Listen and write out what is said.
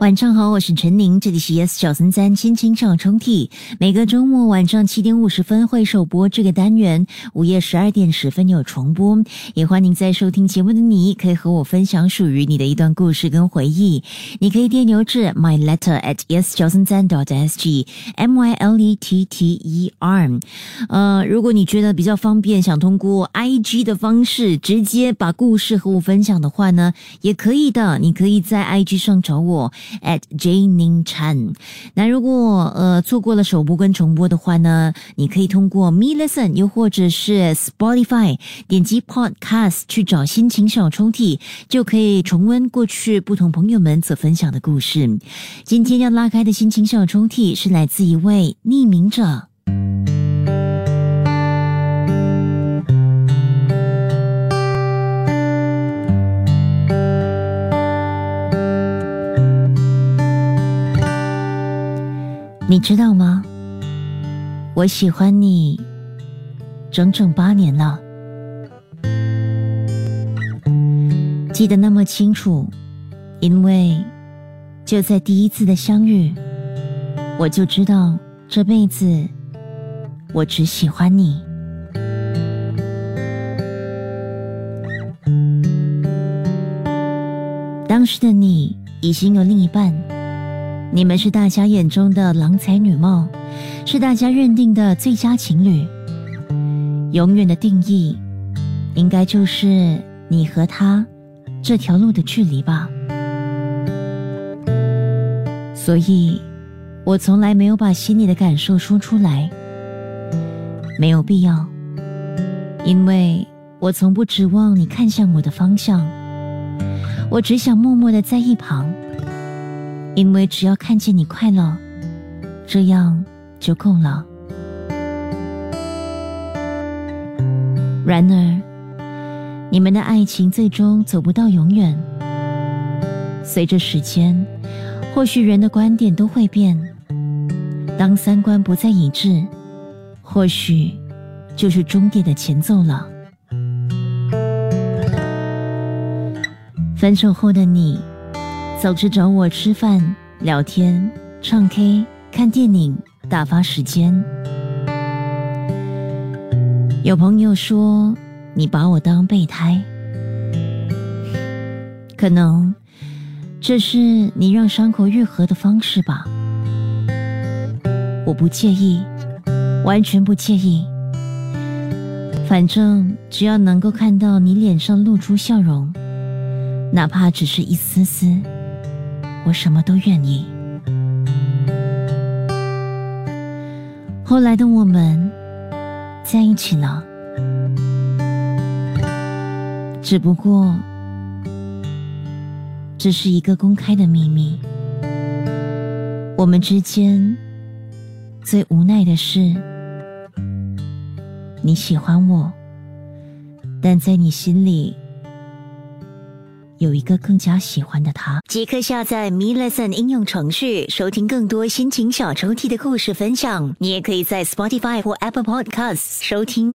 晚上好，我是陈宁，这里是 Yes 小森三亲亲上抽屉。每个周末晚上七点五十分会首播这个单元，午夜十二点十分有重播。也欢迎在收听节目的你，可以和我分享属于你的一段故事跟回忆。你可以电邮至 my letter at yes 小森三 dot s g m y l e t t e r。呃，如果你觉得比较方便，想通过 i g 的方式直接把故事和我分享的话呢，也可以的。你可以在 i g 上找我。At Jane Chan。那如果呃错过了首播跟重播的话呢，你可以通过 Me Listen 又或者是 Spotify 点击 Podcast 去找心情小抽屉，就可以重温过去不同朋友们所分享的故事。今天要拉开的心情小抽屉是来自一位匿名者。你知道吗？我喜欢你整整八年了，记得那么清楚，因为就在第一次的相遇，我就知道这辈子我只喜欢你。当时的你已经有另一半。你们是大家眼中的郎才女貌，是大家认定的最佳情侣。永远的定义，应该就是你和他这条路的距离吧。所以，我从来没有把心里的感受说出来，没有必要，因为我从不指望你看向我的方向，我只想默默的在一旁。因为只要看见你快乐，这样就够了。然而，你们的爱情最终走不到永远。随着时间，或许人的观点都会变。当三观不再一致，或许就是终点的前奏了。分手后的你。总是找我吃饭、聊天、唱 K、看电影，打发时间。有朋友说你把我当备胎，可能这是你让伤口愈合的方式吧。我不介意，完全不介意。反正只要能够看到你脸上露出笑容，哪怕只是一丝丝。我什么都愿意。后来的我们在一起了，只不过这是一个公开的秘密。我们之间最无奈的是，你喜欢我，但在你心里。有一个更加喜欢的他，即刻下载 Me Lesson 应用程序，收听更多心情小抽屉的故事分享。你也可以在 Spotify 或 Apple Podcasts 收听。